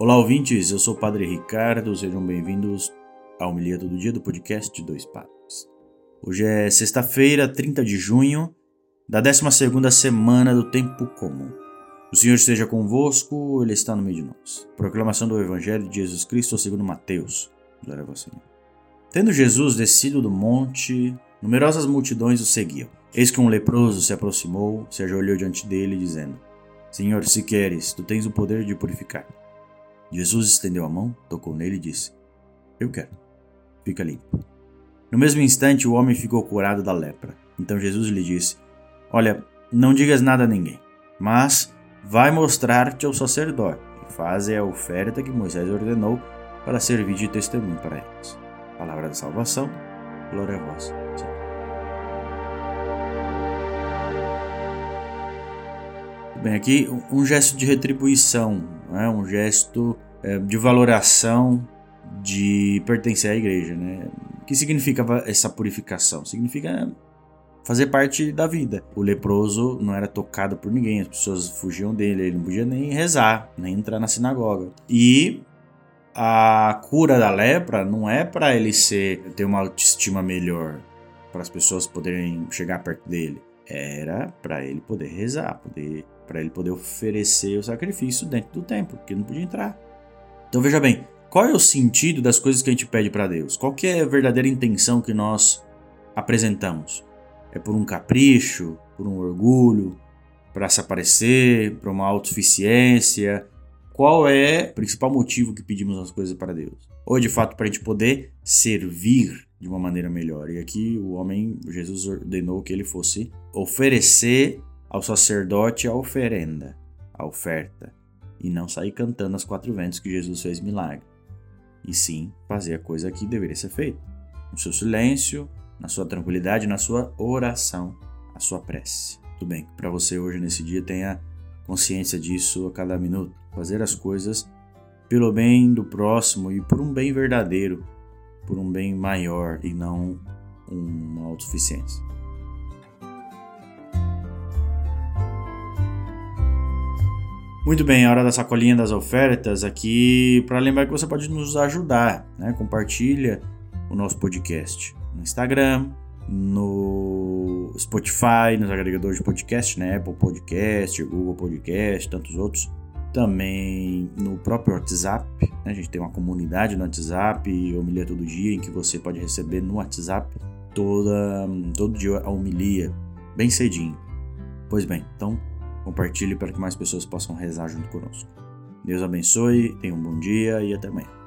Olá, ouvintes. Eu sou o Padre Ricardo. Sejam bem-vindos ao Homilia Todo Dia do podcast Dois Padres. Hoje é sexta-feira, 30 de junho, da 12 semana do Tempo Comum. O Senhor esteja convosco, Ele está no meio de nós. Proclamação do Evangelho de Jesus Cristo segundo Mateus. Glória a vós, Senhor. Tendo Jesus descido do monte, numerosas multidões o seguiam. Eis que um leproso se aproximou, se ajoelhou diante dele, dizendo: Senhor, se queres, tu tens o poder de purificar. Jesus estendeu a mão, tocou nele e disse: Eu quero. Fica limpo. No mesmo instante, o homem ficou curado da lepra. Então Jesus lhe disse: Olha, não digas nada a ninguém, mas vai mostrar-te ao sacerdote e faze a oferta que Moisés ordenou para servir de testemunho para eles. Palavra da salvação, glória a vós. Bem, aqui um gesto de retribuição, né? um gesto é, de valoração de pertencer à igreja. Né? O que significa essa purificação? Significa fazer parte da vida. O leproso não era tocado por ninguém, as pessoas fugiam dele, ele não podia nem rezar, nem entrar na sinagoga. E a cura da lepra não é para ele ser ter uma autoestima melhor, para as pessoas poderem chegar perto dele. Era para ele poder rezar, poder para ele poder oferecer o sacrifício dentro do templo, porque ele não podia entrar. Então veja bem, qual é o sentido das coisas que a gente pede para Deus? Qual é a verdadeira intenção que nós apresentamos? É por um capricho, por um orgulho, para se aparecer, para uma autossuficiência? Qual é o principal motivo que pedimos as coisas para Deus? Ou de fato para a gente poder servir de uma maneira melhor? E aqui o homem, Jesus ordenou que ele fosse oferecer ao sacerdote a oferenda, a oferta, e não sair cantando as quatro ventos que Jesus fez milagre, e sim fazer a coisa que deveria ser feita, no seu silêncio, na sua tranquilidade, na sua oração, a sua prece. Tudo bem, para você hoje nesse dia tenha consciência disso a cada minuto, fazer as coisas pelo bem do próximo e por um bem verdadeiro, por um bem maior e não uma autossuficiência. Muito bem, a hora da sacolinha das ofertas aqui para lembrar que você pode nos ajudar, né? Compartilha o nosso podcast no Instagram, no Spotify, nos agregadores de podcast, né? Apple Podcast, Google Podcast, tantos outros. Também no próprio WhatsApp, né? a gente tem uma comunidade no WhatsApp, homilia todo dia, em que você pode receber no WhatsApp toda, todo dia a homilia, bem cedinho. Pois bem, então Compartilhe para que mais pessoas possam rezar junto conosco. Deus abençoe, tenha um bom dia e até amanhã.